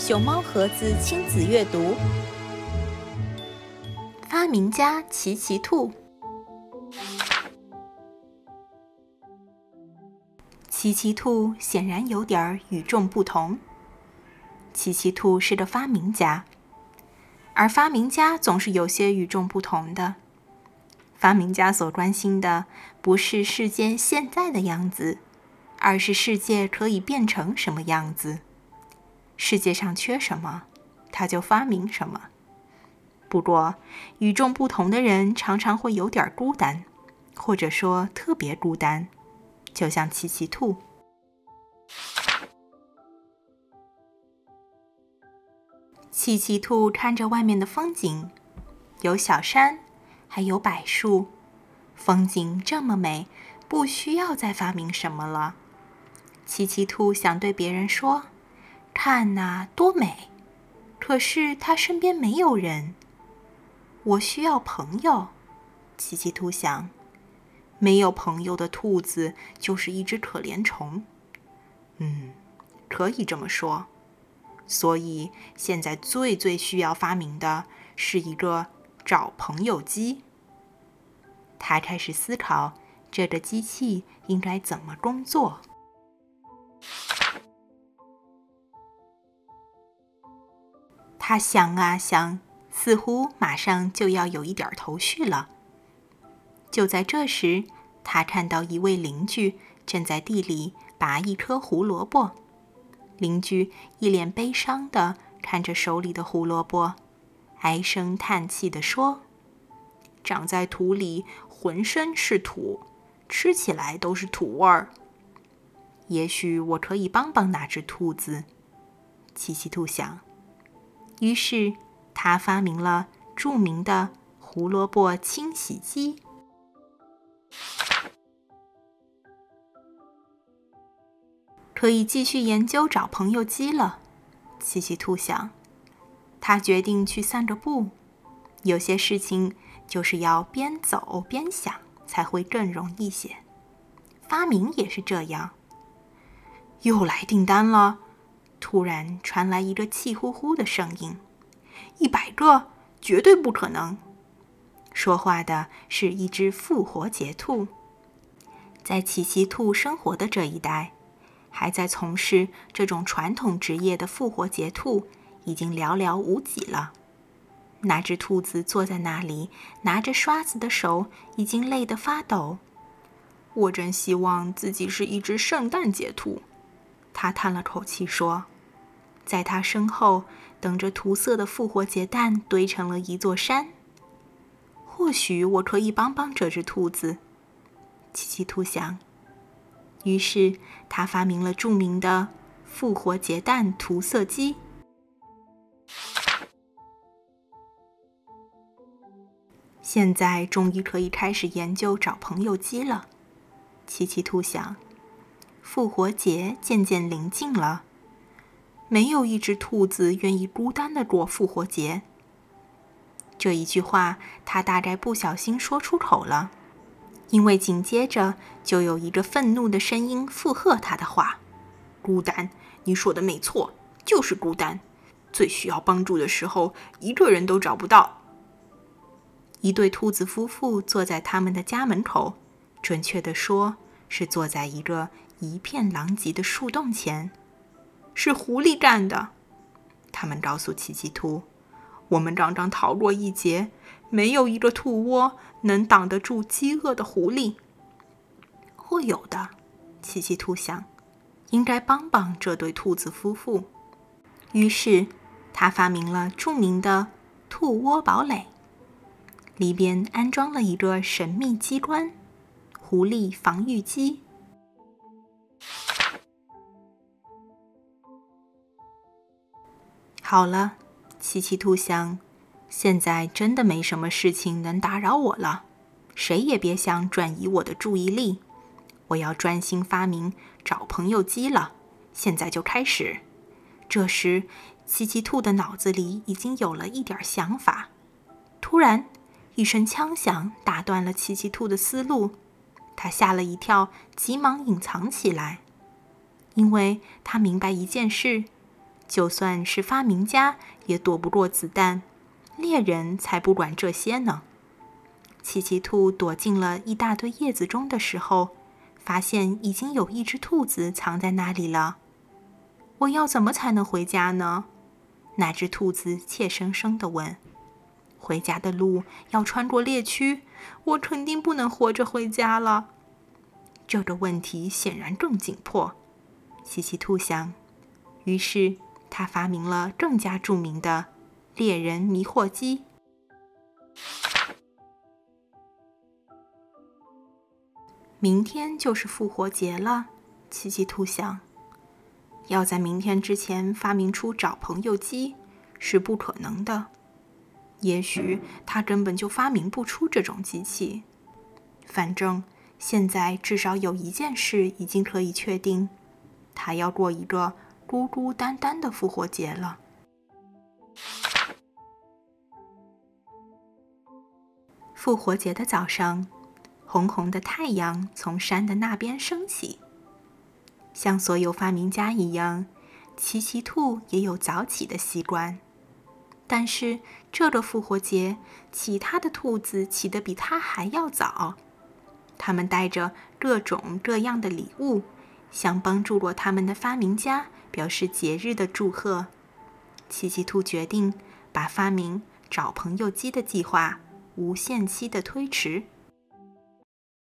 熊猫盒子亲子阅读。发明家奇奇兔。奇奇兔显然有点与众不同。奇奇兔是个发明家，而发明家总是有些与众不同的。发明家所关心的不是世界现在的样子，而是世界可以变成什么样子。世界上缺什么，他就发明什么。不过，与众不同的人常常会有点孤单，或者说特别孤单，就像奇奇兔。奇奇兔看着外面的风景，有小山。还有柏树，风景这么美，不需要再发明什么了。奇奇兔想对别人说：“看呐，多美！”可是他身边没有人，我需要朋友。奇奇兔想：“没有朋友的兔子就是一只可怜虫。”嗯，可以这么说。所以现在最最需要发明的是一个。找朋友机。他开始思考这个机器应该怎么工作。他想啊想，似乎马上就要有一点头绪了。就在这时，他看到一位邻居正在地里拔一颗胡萝卜。邻居一脸悲伤的看着手里的胡萝卜。唉声叹气地说：“长在土里，浑身是土，吃起来都是土味儿。也许我可以帮帮那只兔子。”奇奇兔想。于是他发明了著名的胡萝卜清洗机，可以继续研究找朋友机了。奇奇兔想。他决定去散个步，有些事情就是要边走边想才会更容易些。发明也是这样。又来订单了！突然传来一个气呼呼的声音：“一百个，绝对不可能！”说话的是一只复活节兔。在奇奇兔生活的这一代，还在从事这种传统职业的复活节兔。已经寥寥无几了。那只兔子坐在那里，拿着刷子的手已经累得发抖。我真希望自己是一只圣诞节兔，他叹了口气说。在他身后，等着涂色的复活节蛋堆成了一座山。或许我可以帮帮这只兔子，奇奇兔想。于是他发明了著名的复活节蛋涂色机。现在终于可以开始研究找朋友机了，奇奇兔想。复活节渐渐临近了，没有一只兔子愿意孤单的过复活节。这一句话，他大概不小心说出口了，因为紧接着就有一个愤怒的声音附和他的话：“孤单，你说的没错，就是孤单。最需要帮助的时候，一个人都找不到。”一对兔子夫妇坐在他们的家门口，准确地说，是坐在一个一片狼藉的树洞前。是狐狸干的，他们告诉奇奇兔：“我们刚刚逃过一劫，没有一个兔窝能挡得住饥饿的狐狸。”或有的，奇奇兔想，应该帮帮这对兔子夫妇。于是，他发明了著名的兔窝堡垒。里边安装了一个神秘机关——狐狸防御机。好了，奇奇兔想，现在真的没什么事情能打扰我了，谁也别想转移我的注意力。我要专心发明找朋友机了，现在就开始。这时，奇奇兔的脑子里已经有了一点想法。突然，一声枪响打断了奇奇兔的思路，他吓了一跳，急忙隐藏起来，因为他明白一件事：就算是发明家，也躲不过子弹。猎人才不管这些呢。奇奇兔躲进了一大堆叶子中的时候，发现已经有一只兔子藏在那里了。我要怎么才能回家呢？那只兔子怯生生地问。回家的路要穿过猎区，我肯定不能活着回家了。这个问题显然更紧迫，奇奇兔想。于是他发明了更加著名的猎人迷惑机。明天就是复活节了，奇奇兔想。要在明天之前发明出找朋友机是不可能的。也许他根本就发明不出这种机器。反正现在至少有一件事已经可以确定：他要过一个孤孤单单的复活节了。复活节的早上。红红的太阳从山的那边升起。像所有发明家一样，奇奇兔也有早起的习惯。但是这个复活节，其他的兔子起得比它还要早。他们带着各种各样的礼物，向帮助过他们的发明家表示节日的祝贺。奇奇兔决定把发明找朋友机的计划无限期的推迟。